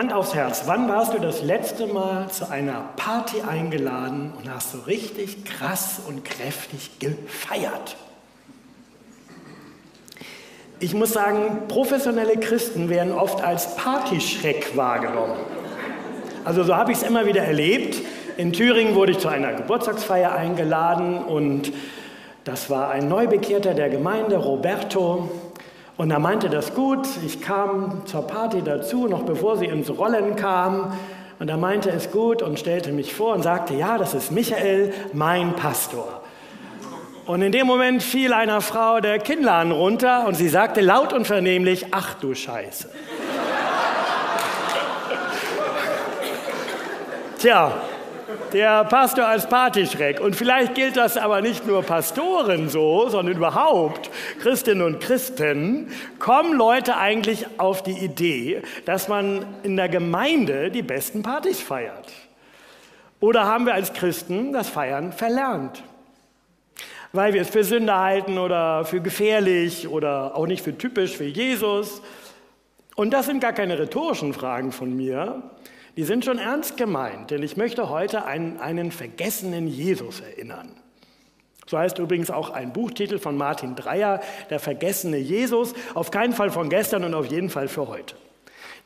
Hand aufs Herz, wann warst du das letzte Mal zu einer Party eingeladen und hast so richtig krass und kräftig gefeiert? Ich muss sagen, professionelle Christen werden oft als Partyschreck wahrgenommen. Also so habe ich es immer wieder erlebt. In Thüringen wurde ich zu einer Geburtstagsfeier eingeladen und das war ein Neubekehrter der Gemeinde, Roberto. Und er meinte das gut. Ich kam zur Party dazu, noch bevor sie ins Rollen kam. Und er meinte es gut und stellte mich vor und sagte, ja, das ist Michael, mein Pastor. Und in dem Moment fiel einer Frau der Kinnladen runter und sie sagte laut und vernehmlich, ach du Scheiße. Tja, der Pastor als Partyschreck. Und vielleicht gilt das aber nicht nur Pastoren so, sondern überhaupt Christinnen und Christen. Kommen Leute eigentlich auf die Idee, dass man in der Gemeinde die besten Partys feiert? Oder haben wir als Christen das Feiern verlernt? Weil wir es für Sünde halten oder für gefährlich oder auch nicht für typisch für Jesus. Und das sind gar keine rhetorischen Fragen von mir, die sind schon ernst gemeint, denn ich möchte heute einen, einen vergessenen Jesus erinnern. So heißt übrigens auch ein Buchtitel von Martin Dreyer, Der vergessene Jesus, auf keinen Fall von gestern und auf jeden Fall für heute.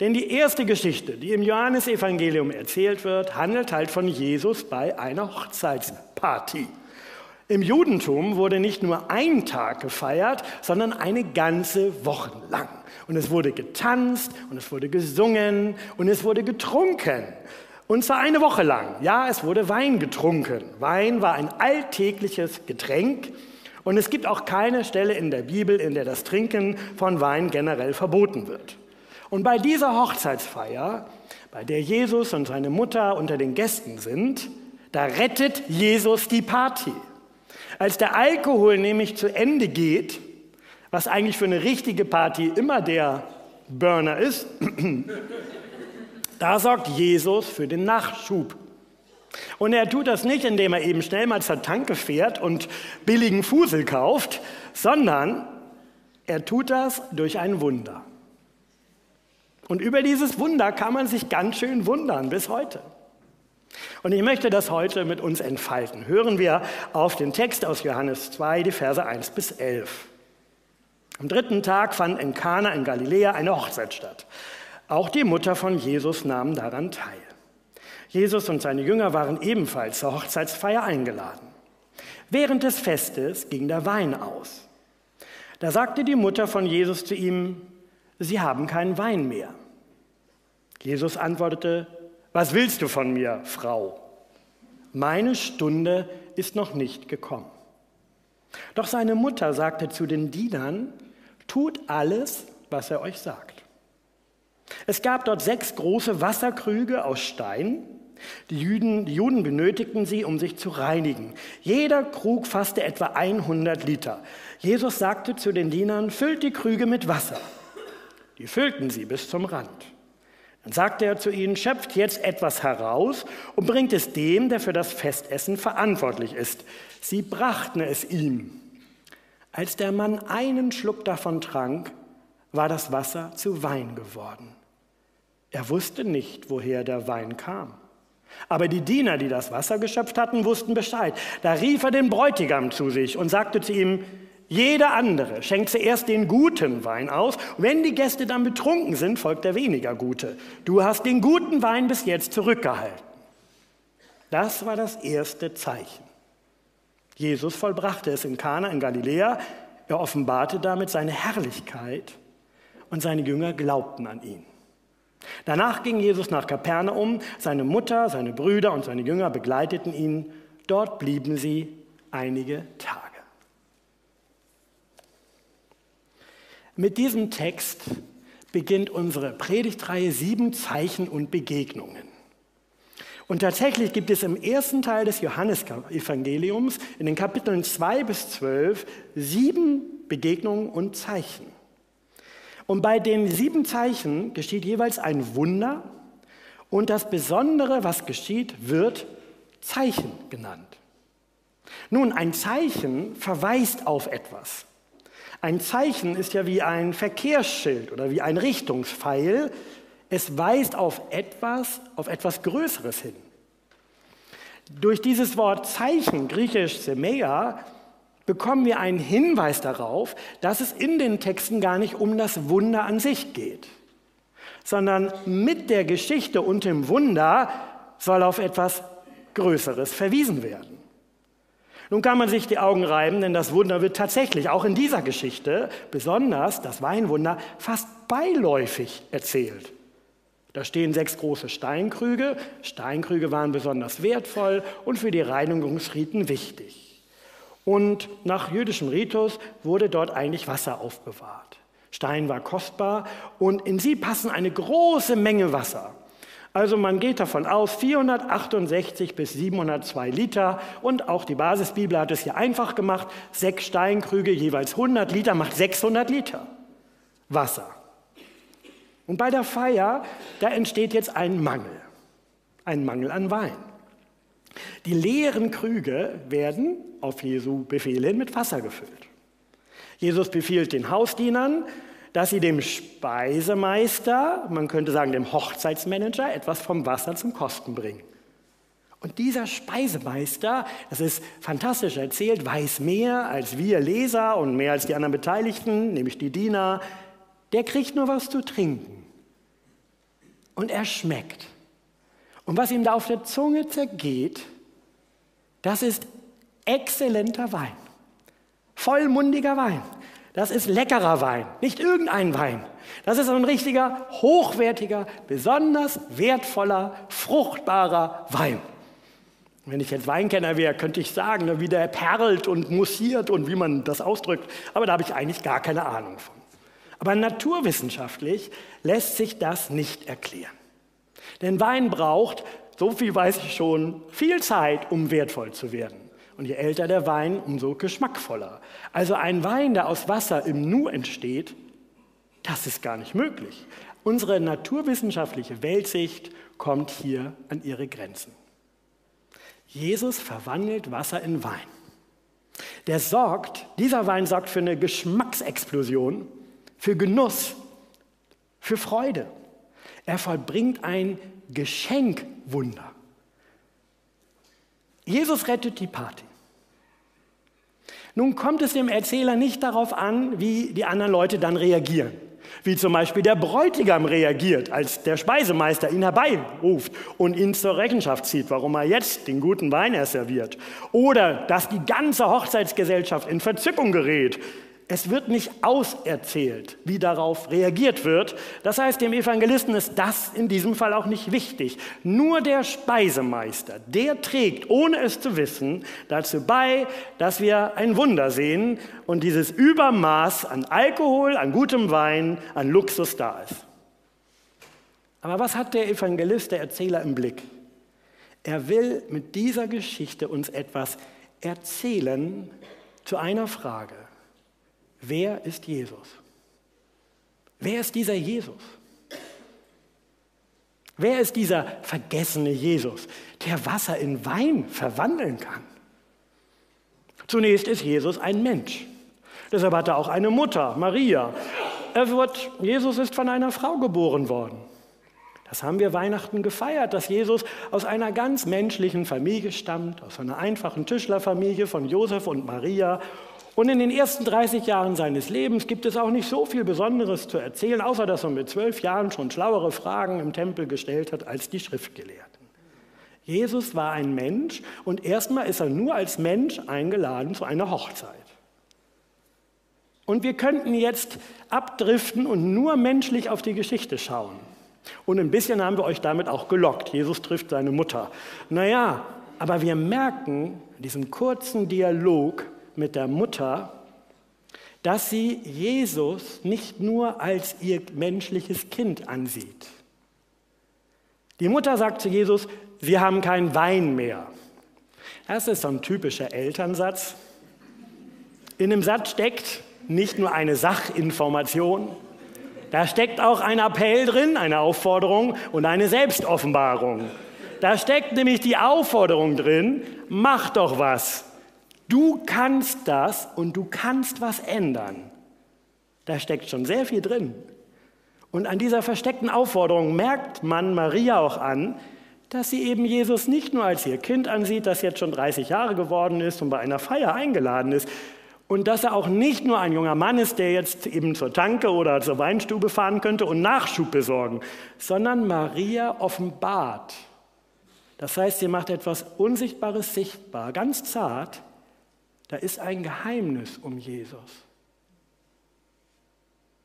Denn die erste Geschichte, die im Johannesevangelium erzählt wird, handelt halt von Jesus bei einer Hochzeitsparty. Im Judentum wurde nicht nur ein Tag gefeiert, sondern eine ganze Woche lang. Und es wurde getanzt und es wurde gesungen und es wurde getrunken. Und zwar eine Woche lang. Ja, es wurde Wein getrunken. Wein war ein alltägliches Getränk. Und es gibt auch keine Stelle in der Bibel, in der das Trinken von Wein generell verboten wird. Und bei dieser Hochzeitsfeier, bei der Jesus und seine Mutter unter den Gästen sind, da rettet Jesus die Party. Als der Alkohol nämlich zu Ende geht, was eigentlich für eine richtige Party immer der Burner ist, da sorgt Jesus für den Nachschub. Und er tut das nicht, indem er eben schnell mal zur Tanke fährt und billigen Fusel kauft, sondern er tut das durch ein Wunder. Und über dieses Wunder kann man sich ganz schön wundern bis heute. Und ich möchte das heute mit uns entfalten. Hören wir auf den Text aus Johannes 2, die Verse 1 bis 11. Am dritten Tag fand in Kana in Galiläa eine Hochzeit statt. Auch die Mutter von Jesus nahm daran teil. Jesus und seine Jünger waren ebenfalls zur Hochzeitsfeier eingeladen. Während des Festes ging der Wein aus. Da sagte die Mutter von Jesus zu ihm, Sie haben keinen Wein mehr. Jesus antwortete, Was willst du von mir, Frau? Meine Stunde ist noch nicht gekommen. Doch seine Mutter sagte zu den Dienern, tut alles, was er euch sagt. Es gab dort sechs große Wasserkrüge aus Stein. Die Juden, die Juden benötigten sie, um sich zu reinigen. Jeder Krug fasste etwa 100 Liter. Jesus sagte zu den Dienern, füllt die Krüge mit Wasser. Die füllten sie bis zum Rand. Dann sagte er zu ihnen, schöpft jetzt etwas heraus und bringt es dem, der für das Festessen verantwortlich ist. Sie brachten es ihm. Als der Mann einen Schluck davon trank, war das Wasser zu Wein geworden. Er wusste nicht, woher der Wein kam. Aber die Diener, die das Wasser geschöpft hatten, wussten Bescheid. Da rief er den Bräutigam zu sich und sagte zu ihm, jeder andere schenkt zuerst den guten Wein aus. wenn die Gäste dann betrunken sind, folgt der weniger gute. Du hast den guten Wein bis jetzt zurückgehalten. Das war das erste Zeichen. Jesus vollbrachte es in Kana in Galiläa. Er offenbarte damit seine Herrlichkeit und seine Jünger glaubten an ihn. Danach ging Jesus nach Kapernaum. Seine Mutter, seine Brüder und seine Jünger begleiteten ihn. Dort blieben sie einige Tage. Mit diesem Text beginnt unsere Predigtreihe Sieben Zeichen und Begegnungen. Und tatsächlich gibt es im ersten Teil des Johannesevangeliums in den Kapiteln 2 bis 12 sieben Begegnungen und Zeichen. Und bei den sieben Zeichen geschieht jeweils ein Wunder und das Besondere, was geschieht, wird Zeichen genannt. Nun, ein Zeichen verweist auf etwas. Ein Zeichen ist ja wie ein Verkehrsschild oder wie ein Richtungspfeil, Es weist auf etwas, auf etwas Größeres hin. Durch dieses Wort Zeichen, griechisch Semea, bekommen wir einen Hinweis darauf, dass es in den Texten gar nicht um das Wunder an sich geht, sondern mit der Geschichte und dem Wunder soll auf etwas Größeres verwiesen werden. Nun kann man sich die Augen reiben, denn das Wunder wird tatsächlich auch in dieser Geschichte, besonders das Weinwunder, fast beiläufig erzählt. Da stehen sechs große Steinkrüge. Steinkrüge waren besonders wertvoll und für die Reinigungsriten wichtig. Und nach jüdischem Ritus wurde dort eigentlich Wasser aufbewahrt. Stein war kostbar und in sie passen eine große Menge Wasser. Also man geht davon aus, 468 bis 702 Liter und auch die Basisbibel hat es hier einfach gemacht. Sechs Steinkrüge, jeweils 100 Liter, macht 600 Liter Wasser. Und bei der Feier, da entsteht jetzt ein Mangel, ein Mangel an Wein. Die leeren Krüge werden auf Jesu Befehl hin mit Wasser gefüllt. Jesus befiehlt den Hausdienern, dass sie dem Speisemeister, man könnte sagen dem Hochzeitsmanager, etwas vom Wasser zum Kosten bringen. Und dieser Speisemeister, das ist fantastisch erzählt, weiß mehr als wir Leser und mehr als die anderen Beteiligten, nämlich die Diener. Der kriegt nur was zu trinken. Und er schmeckt. Und was ihm da auf der Zunge zergeht, das ist exzellenter Wein. Vollmundiger Wein. Das ist leckerer Wein, nicht irgendein Wein. Das ist ein richtiger, hochwertiger, besonders wertvoller, fruchtbarer Wein. Wenn ich jetzt Weinkenner wäre, könnte ich sagen, wie der perlt und mussiert und wie man das ausdrückt. Aber da habe ich eigentlich gar keine Ahnung von. Aber naturwissenschaftlich lässt sich das nicht erklären. Denn Wein braucht, so viel weiß ich schon, viel Zeit, um wertvoll zu werden. Und je älter der Wein, umso geschmackvoller. Also ein Wein, der aus Wasser im Nu entsteht, das ist gar nicht möglich. Unsere naturwissenschaftliche Weltsicht kommt hier an ihre Grenzen. Jesus verwandelt Wasser in Wein. Der sorgt, dieser Wein sorgt für eine Geschmacksexplosion, für Genuss, für Freude. Er vollbringt ein Geschenkwunder. Jesus rettet die Party. Nun kommt es dem Erzähler nicht darauf an, wie die anderen Leute dann reagieren. Wie zum Beispiel der Bräutigam reagiert, als der Speisemeister ihn herbeiruft und ihn zur Rechenschaft zieht, warum er jetzt den guten Wein er serviert. Oder dass die ganze Hochzeitsgesellschaft in Verzückung gerät, es wird nicht auserzählt, wie darauf reagiert wird. Das heißt, dem Evangelisten ist das in diesem Fall auch nicht wichtig. Nur der Speisemeister, der trägt, ohne es zu wissen, dazu bei, dass wir ein Wunder sehen und dieses Übermaß an Alkohol, an gutem Wein, an Luxus da ist. Aber was hat der Evangelist, der Erzähler im Blick? Er will mit dieser Geschichte uns etwas erzählen zu einer Frage. Wer ist Jesus? Wer ist dieser Jesus? Wer ist dieser vergessene Jesus, der Wasser in Wein verwandeln kann? Zunächst ist Jesus ein Mensch. Deshalb hat er auch eine Mutter, Maria. Er wird, Jesus ist von einer Frau geboren worden. Das haben wir Weihnachten gefeiert, dass Jesus aus einer ganz menschlichen Familie stammt, aus einer einfachen Tischlerfamilie von Josef und Maria und in den ersten 30 Jahren seines Lebens gibt es auch nicht so viel Besonderes zu erzählen, außer dass er mit zwölf Jahren schon schlauere Fragen im Tempel gestellt hat als die Schriftgelehrten. Jesus war ein Mensch und erstmal ist er nur als Mensch eingeladen zu einer Hochzeit. Und wir könnten jetzt abdriften und nur menschlich auf die Geschichte schauen. Und ein bisschen haben wir euch damit auch gelockt. Jesus trifft seine Mutter. Naja, aber wir merken diesen kurzen Dialog, mit der Mutter, dass sie Jesus nicht nur als ihr menschliches Kind ansieht. Die Mutter sagt zu Jesus, wir haben keinen Wein mehr. Das ist so ein typischer Elternsatz. In dem Satz steckt nicht nur eine Sachinformation, da steckt auch ein Appell drin, eine Aufforderung und eine Selbstoffenbarung. Da steckt nämlich die Aufforderung drin, mach doch was. Du kannst das und du kannst was ändern. Da steckt schon sehr viel drin. Und an dieser versteckten Aufforderung merkt man Maria auch an, dass sie eben Jesus nicht nur als ihr Kind ansieht, das jetzt schon 30 Jahre geworden ist und bei einer Feier eingeladen ist, und dass er auch nicht nur ein junger Mann ist, der jetzt eben zur Tanke oder zur Weinstube fahren könnte und Nachschub besorgen, sondern Maria offenbart. Das heißt, sie macht etwas Unsichtbares sichtbar, ganz zart. Da ist ein Geheimnis um Jesus.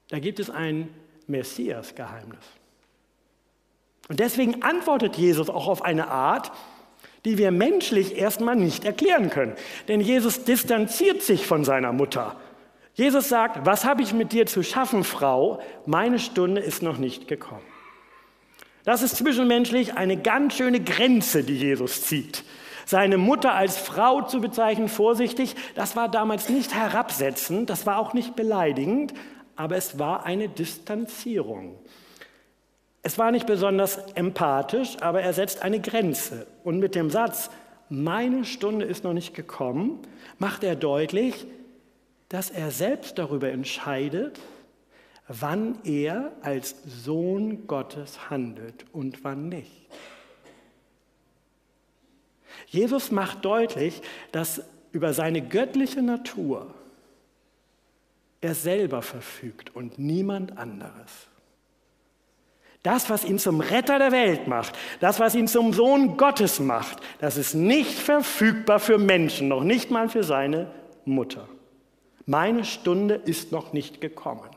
Da gibt es ein Messias-Geheimnis. Und deswegen antwortet Jesus auch auf eine Art, die wir menschlich erstmal nicht erklären können. Denn Jesus distanziert sich von seiner Mutter. Jesus sagt, was habe ich mit dir zu schaffen, Frau? Meine Stunde ist noch nicht gekommen. Das ist zwischenmenschlich eine ganz schöne Grenze, die Jesus zieht. Seine Mutter als Frau zu bezeichnen, vorsichtig, das war damals nicht herabsetzend, das war auch nicht beleidigend, aber es war eine Distanzierung. Es war nicht besonders empathisch, aber er setzt eine Grenze. Und mit dem Satz, meine Stunde ist noch nicht gekommen, macht er deutlich, dass er selbst darüber entscheidet, wann er als Sohn Gottes handelt und wann nicht. Jesus macht deutlich, dass über seine göttliche Natur er selber verfügt und niemand anderes. Das, was ihn zum Retter der Welt macht, das, was ihn zum Sohn Gottes macht, das ist nicht verfügbar für Menschen, noch nicht mal für seine Mutter. Meine Stunde ist noch nicht gekommen.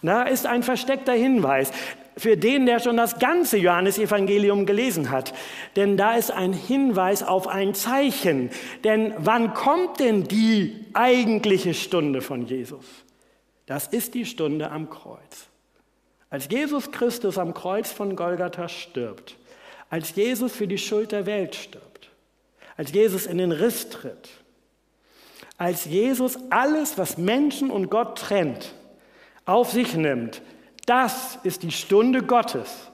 Und da ist ein versteckter Hinweis für den, der schon das ganze Johannesevangelium gelesen hat. Denn da ist ein Hinweis auf ein Zeichen. Denn wann kommt denn die eigentliche Stunde von Jesus? Das ist die Stunde am Kreuz. Als Jesus Christus am Kreuz von Golgatha stirbt, als Jesus für die Schuld der Welt stirbt, als Jesus in den Riss tritt, als Jesus alles, was Menschen und Gott trennt, auf sich nimmt, das ist die Stunde Gottes,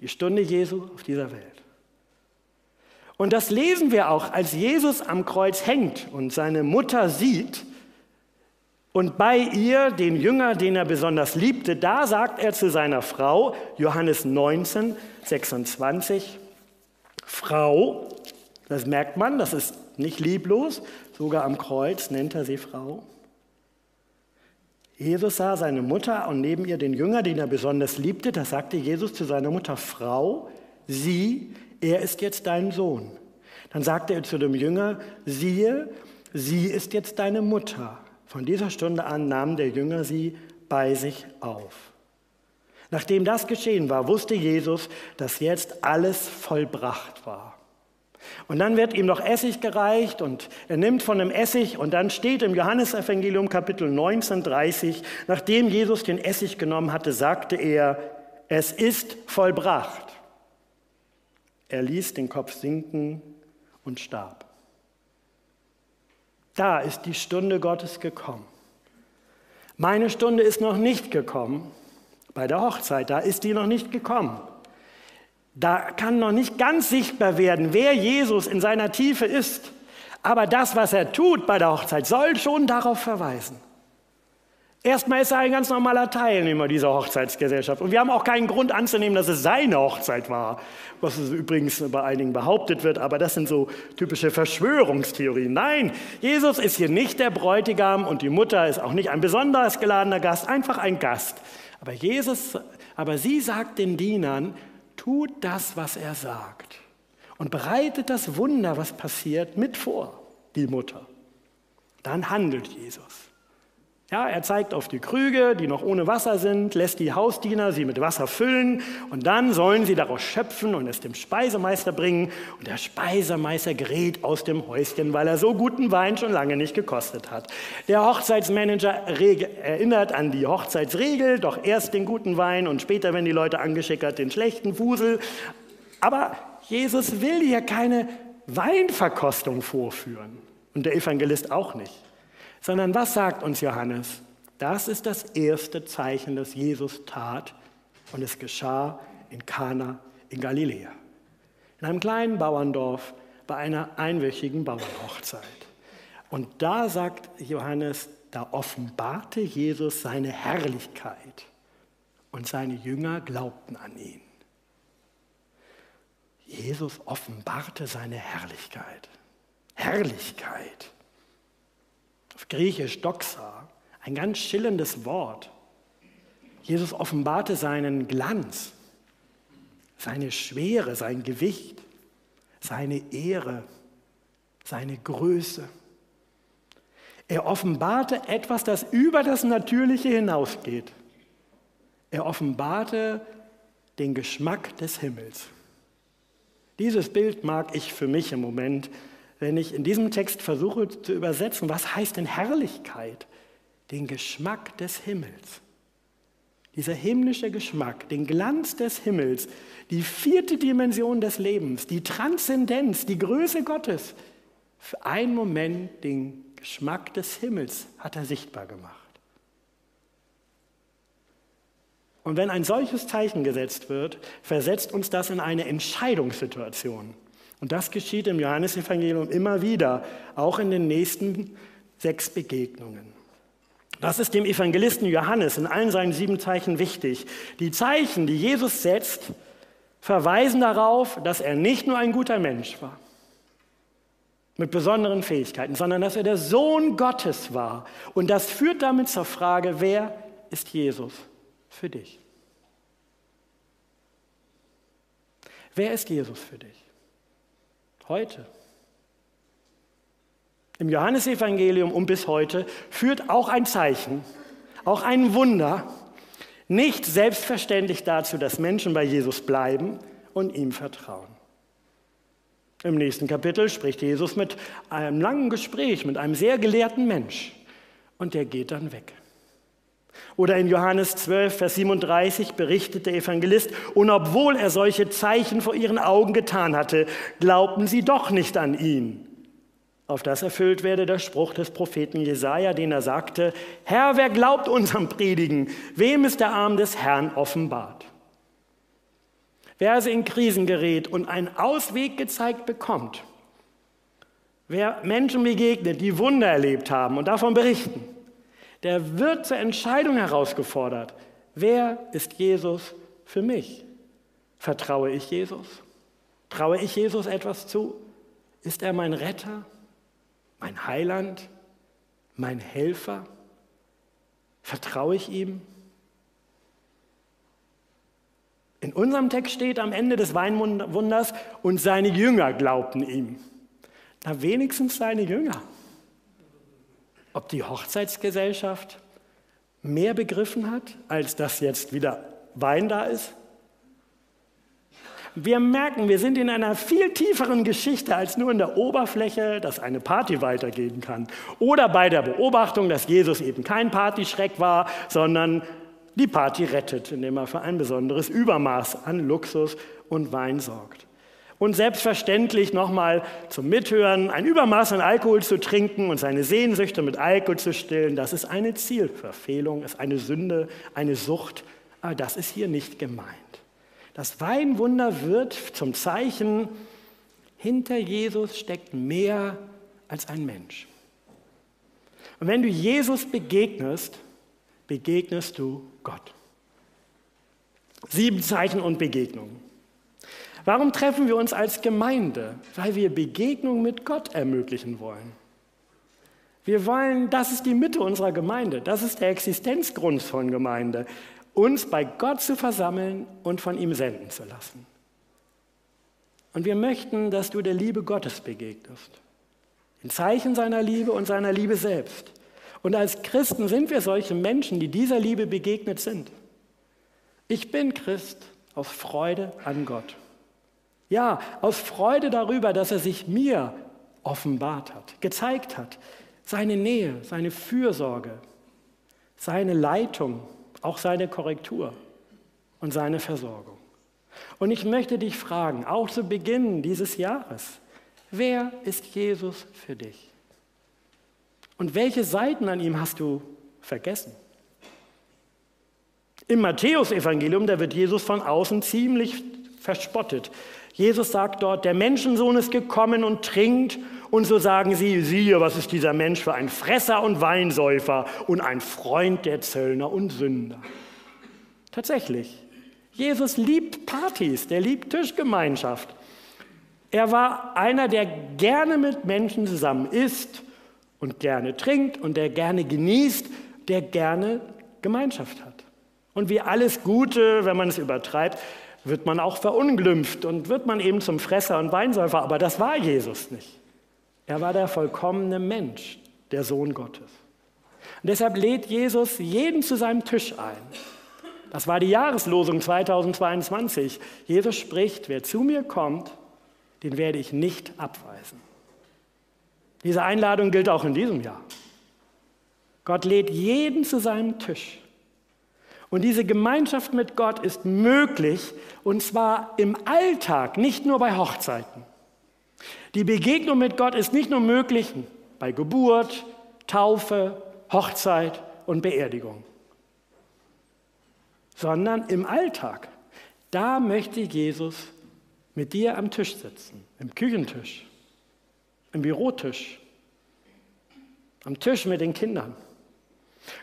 die Stunde Jesu auf dieser Welt. Und das lesen wir auch, als Jesus am Kreuz hängt und seine Mutter sieht und bei ihr den Jünger, den er besonders liebte, da sagt er zu seiner Frau, Johannes 19, 26, Frau, das merkt man, das ist nicht lieblos, sogar am Kreuz nennt er sie Frau. Jesus sah seine Mutter und neben ihr den Jünger, den er besonders liebte. Da sagte Jesus zu seiner Mutter, Frau, sieh, er ist jetzt dein Sohn. Dann sagte er zu dem Jünger, siehe, sie ist jetzt deine Mutter. Von dieser Stunde an nahm der Jünger sie bei sich auf. Nachdem das geschehen war, wusste Jesus, dass jetzt alles vollbracht war. Und dann wird ihm noch Essig gereicht und er nimmt von dem Essig und dann steht im Johannesevangelium Kapitel 19, 30, nachdem Jesus den Essig genommen hatte, sagte er, es ist vollbracht. Er ließ den Kopf sinken und starb. Da ist die Stunde Gottes gekommen. Meine Stunde ist noch nicht gekommen bei der Hochzeit, da ist die noch nicht gekommen. Da kann noch nicht ganz sichtbar werden, wer Jesus in seiner Tiefe ist. Aber das, was er tut bei der Hochzeit, soll schon darauf verweisen. Erstmal ist er ein ganz normaler Teilnehmer dieser Hochzeitsgesellschaft. Und wir haben auch keinen Grund anzunehmen, dass es seine Hochzeit war, was übrigens bei einigen behauptet wird, aber das sind so typische Verschwörungstheorien. Nein, Jesus ist hier nicht der Bräutigam und die Mutter ist auch nicht ein besonders geladener Gast, einfach ein Gast. Aber Jesus, aber sie sagt den Dienern, tut das, was er sagt und bereitet das Wunder, was passiert, mit vor, die Mutter. Dann handelt Jesus. Ja, er zeigt auf die Krüge, die noch ohne Wasser sind, lässt die Hausdiener sie mit Wasser füllen und dann sollen sie daraus schöpfen und es dem Speisemeister bringen. Und der Speisemeister gerät aus dem Häuschen, weil er so guten Wein schon lange nicht gekostet hat. Der Hochzeitsmanager erinnert an die Hochzeitsregel, doch erst den guten Wein und später, wenn die Leute angeschickert, den schlechten Fusel. Aber Jesus will hier keine Weinverkostung vorführen und der Evangelist auch nicht sondern was sagt uns Johannes? Das ist das erste Zeichen, das Jesus tat und es geschah in Kana in Galiläa. In einem kleinen Bauerndorf bei einer einwöchigen Bauernhochzeit. Und da sagt Johannes, da offenbarte Jesus seine Herrlichkeit. und seine Jünger glaubten an ihn. Jesus offenbarte seine Herrlichkeit. Herrlichkeit. Auf Griechisch Doxa, ein ganz schillerndes Wort. Jesus offenbarte seinen Glanz, seine Schwere, sein Gewicht, seine Ehre, seine Größe. Er offenbarte etwas, das über das Natürliche hinausgeht. Er offenbarte den Geschmack des Himmels. Dieses Bild mag ich für mich im Moment, wenn ich in diesem Text versuche zu übersetzen, was heißt denn Herrlichkeit? Den Geschmack des Himmels. Dieser himmlische Geschmack, den Glanz des Himmels, die vierte Dimension des Lebens, die Transzendenz, die Größe Gottes. Für einen Moment den Geschmack des Himmels hat er sichtbar gemacht. Und wenn ein solches Zeichen gesetzt wird, versetzt uns das in eine Entscheidungssituation. Und das geschieht im Johannesevangelium immer wieder, auch in den nächsten sechs Begegnungen. Das ist dem Evangelisten Johannes in allen seinen sieben Zeichen wichtig. Die Zeichen, die Jesus setzt, verweisen darauf, dass er nicht nur ein guter Mensch war mit besonderen Fähigkeiten, sondern dass er der Sohn Gottes war. Und das führt damit zur Frage, wer ist Jesus für dich? Wer ist Jesus für dich? Heute. Im Johannesevangelium und bis heute führt auch ein Zeichen, auch ein Wunder, nicht selbstverständlich dazu, dass Menschen bei Jesus bleiben und ihm vertrauen. Im nächsten Kapitel spricht Jesus mit einem langen Gespräch mit einem sehr gelehrten Mensch und der geht dann weg. Oder in Johannes 12, Vers 37 berichtet der Evangelist, und obwohl er solche Zeichen vor ihren Augen getan hatte, glaubten sie doch nicht an ihn. Auf das erfüllt werde der Spruch des Propheten Jesaja, den er sagte: Herr, wer glaubt unserem Predigen? Wem ist der Arm des Herrn offenbart? Wer also in Krisen gerät und einen Ausweg gezeigt bekommt, wer Menschen begegnet, die Wunder erlebt haben und davon berichten, der wird zur Entscheidung herausgefordert. Wer ist Jesus für mich? Vertraue ich Jesus? Traue ich Jesus etwas zu? Ist er mein Retter, mein Heiland, mein Helfer? Vertraue ich ihm? In unserem Text steht am Ende des Weinwunders, und seine Jünger glaubten ihm. Na, wenigstens seine Jünger. Ob die Hochzeitsgesellschaft mehr begriffen hat, als dass jetzt wieder Wein da ist? Wir merken, wir sind in einer viel tieferen Geschichte als nur in der Oberfläche, dass eine Party weitergehen kann. Oder bei der Beobachtung, dass Jesus eben kein Partyschreck war, sondern die Party rettet, indem er für ein besonderes Übermaß an Luxus und Wein sorgt. Und selbstverständlich nochmal zum Mithören, ein Übermaß an Alkohol zu trinken und seine Sehnsüchte mit Alkohol zu stillen, das ist eine Zielverfehlung, ist eine Sünde, eine Sucht, aber das ist hier nicht gemeint. Das Weinwunder wird zum Zeichen, hinter Jesus steckt mehr als ein Mensch. Und wenn du Jesus begegnest, begegnest du Gott. Sieben Zeichen und Begegnungen. Warum treffen wir uns als Gemeinde? Weil wir Begegnung mit Gott ermöglichen wollen. Wir wollen, das ist die Mitte unserer Gemeinde, das ist der Existenzgrund von Gemeinde, uns bei Gott zu versammeln und von ihm senden zu lassen. Und wir möchten, dass du der Liebe Gottes begegnest. In Zeichen seiner Liebe und seiner Liebe selbst. Und als Christen sind wir solche Menschen, die dieser Liebe begegnet sind. Ich bin Christ aus Freude an Gott. Ja, aus Freude darüber, dass er sich mir offenbart hat, gezeigt hat. Seine Nähe, seine Fürsorge, seine Leitung, auch seine Korrektur und seine Versorgung. Und ich möchte dich fragen, auch zu Beginn dieses Jahres, wer ist Jesus für dich? Und welche Seiten an ihm hast du vergessen? Im Matthäusevangelium, da wird Jesus von außen ziemlich verspottet. Jesus sagt dort, der Menschensohn ist gekommen und trinkt, und so sagen sie, siehe, was ist dieser Mensch für ein Fresser und Weinsäufer und ein Freund der Zöllner und Sünder. Tatsächlich. Jesus liebt Partys, der liebt Tischgemeinschaft. Er war einer, der gerne mit Menschen zusammen isst und gerne trinkt und der gerne genießt, der gerne Gemeinschaft hat. Und wie alles Gute, wenn man es übertreibt, wird man auch verunglimpft und wird man eben zum Fresser und Weinsäufer. Aber das war Jesus nicht. Er war der vollkommene Mensch, der Sohn Gottes. Und deshalb lädt Jesus jeden zu seinem Tisch ein. Das war die Jahreslosung 2022. Jesus spricht, wer zu mir kommt, den werde ich nicht abweisen. Diese Einladung gilt auch in diesem Jahr. Gott lädt jeden zu seinem Tisch. Und diese Gemeinschaft mit Gott ist möglich, und zwar im Alltag, nicht nur bei Hochzeiten. Die Begegnung mit Gott ist nicht nur möglich bei Geburt, Taufe, Hochzeit und Beerdigung, sondern im Alltag. Da möchte Jesus mit dir am Tisch sitzen, im Küchentisch, im Bürotisch, am Tisch mit den Kindern.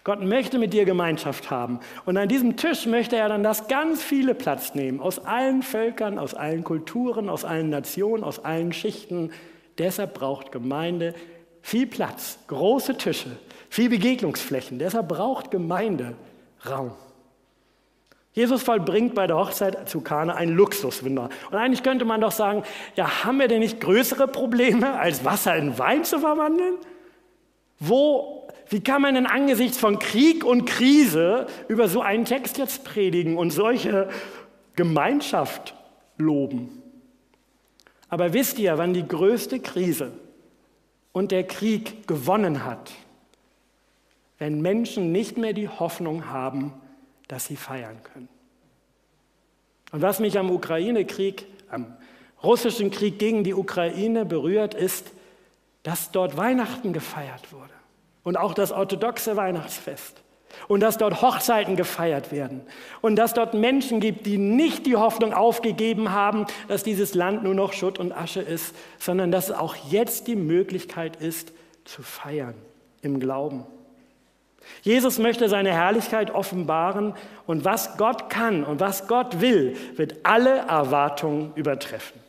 Gott möchte mit dir Gemeinschaft haben. Und an diesem Tisch möchte er dann das ganz viele Platz nehmen, aus allen Völkern, aus allen Kulturen, aus allen Nationen, aus allen Schichten. Deshalb braucht Gemeinde viel Platz, große Tische, viel Begegnungsflächen. Deshalb braucht Gemeinde Raum. Jesus vollbringt bei der Hochzeit zu Kana ein Luxuswunder. Und eigentlich könnte man doch sagen, ja, haben wir denn nicht größere Probleme, als Wasser in Wein zu verwandeln? Wo, wie kann man denn angesichts von Krieg und Krise über so einen Text jetzt predigen und solche Gemeinschaft loben? Aber wisst ihr, wann die größte Krise und der Krieg gewonnen hat? Wenn Menschen nicht mehr die Hoffnung haben, dass sie feiern können. Und was mich am Ukraine-Krieg, am russischen Krieg gegen die Ukraine berührt, ist, dass dort Weihnachten gefeiert wurde und auch das orthodoxe Weihnachtsfest und dass dort Hochzeiten gefeiert werden und dass dort Menschen gibt, die nicht die Hoffnung aufgegeben haben, dass dieses Land nur noch Schutt und Asche ist, sondern dass es auch jetzt die Möglichkeit ist, zu feiern im Glauben. Jesus möchte seine Herrlichkeit offenbaren und was Gott kann und was Gott will, wird alle Erwartungen übertreffen.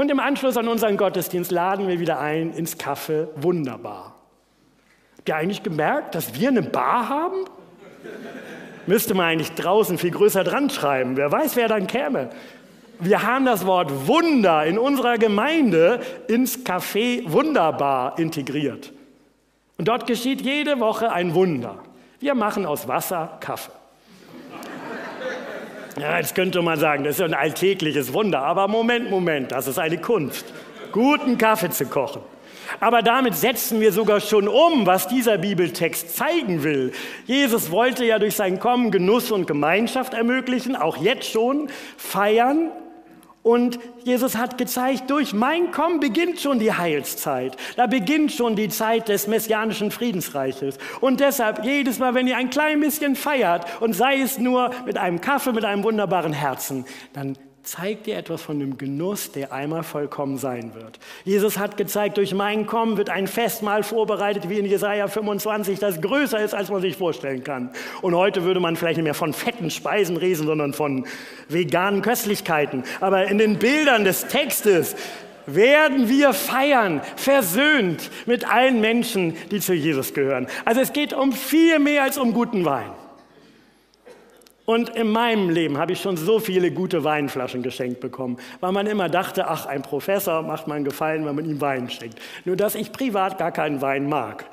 Und im Anschluss an unseren Gottesdienst laden wir wieder ein ins Café Wunderbar. Habt ihr eigentlich gemerkt, dass wir eine Bar haben? Müsste man eigentlich draußen viel größer dran schreiben. Wer weiß, wer dann käme. Wir haben das Wort Wunder in unserer Gemeinde ins Café Wunderbar integriert. Und dort geschieht jede Woche ein Wunder. Wir machen aus Wasser Kaffee. Ja, jetzt könnte man sagen, das ist ein alltägliches Wunder. Aber Moment, Moment, das ist eine Kunst, guten Kaffee zu kochen. Aber damit setzen wir sogar schon um, was dieser Bibeltext zeigen will. Jesus wollte ja durch sein Kommen Genuss und Gemeinschaft ermöglichen, auch jetzt schon feiern und Jesus hat gezeigt, durch mein Kommen beginnt schon die Heilszeit. Da beginnt schon die Zeit des messianischen Friedensreiches. Und deshalb, jedes Mal, wenn ihr ein klein bisschen feiert und sei es nur mit einem Kaffee, mit einem wunderbaren Herzen, dann zeigt dir etwas von dem Genuss, der einmal vollkommen sein wird. Jesus hat gezeigt, durch mein Kommen wird ein Festmahl vorbereitet, wie in Jesaja 25, das größer ist, als man sich vorstellen kann. Und heute würde man vielleicht nicht mehr von fetten Speisen reden, sondern von veganen Köstlichkeiten. Aber in den Bildern des Textes werden wir feiern, versöhnt mit allen Menschen, die zu Jesus gehören. Also es geht um viel mehr als um guten Wein. Und in meinem Leben habe ich schon so viele gute Weinflaschen geschenkt bekommen, weil man immer dachte, ach, ein Professor macht man Gefallen, wenn man ihm Wein schenkt. Nur dass ich privat gar keinen Wein mag.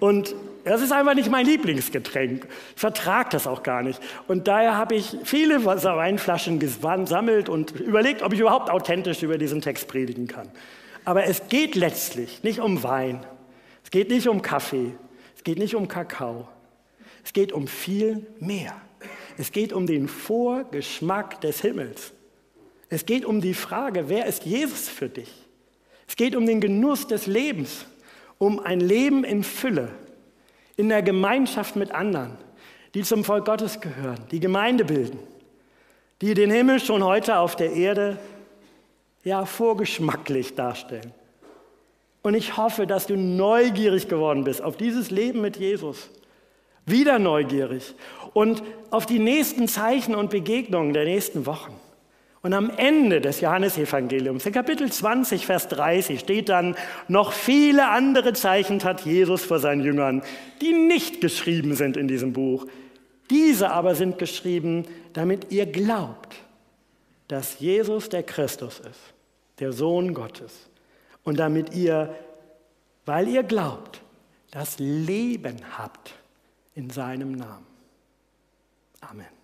Und das ist einfach nicht mein Lieblingsgetränk. Ich vertrage das auch gar nicht. Und daher habe ich viele Weinflaschen gesammelt und überlegt, ob ich überhaupt authentisch über diesen Text predigen kann. Aber es geht letztlich nicht um Wein. Es geht nicht um Kaffee. Es geht nicht um Kakao. Es geht um viel mehr. Es geht um den Vorgeschmack des Himmels. Es geht um die Frage, wer ist Jesus für dich? Es geht um den Genuss des Lebens, um ein Leben in Fülle, in der Gemeinschaft mit anderen, die zum Volk Gottes gehören, die Gemeinde bilden, die den Himmel schon heute auf der Erde ja vorgeschmacklich darstellen. Und ich hoffe, dass du neugierig geworden bist auf dieses Leben mit Jesus wieder neugierig und auf die nächsten Zeichen und Begegnungen der nächsten Wochen. Und am Ende des Johannesevangeliums, in Kapitel 20, Vers 30, steht dann, noch viele andere Zeichen tat Jesus vor seinen Jüngern, die nicht geschrieben sind in diesem Buch. Diese aber sind geschrieben, damit ihr glaubt, dass Jesus der Christus ist, der Sohn Gottes. Und damit ihr, weil ihr glaubt, das Leben habt in seinem Namen. Amen.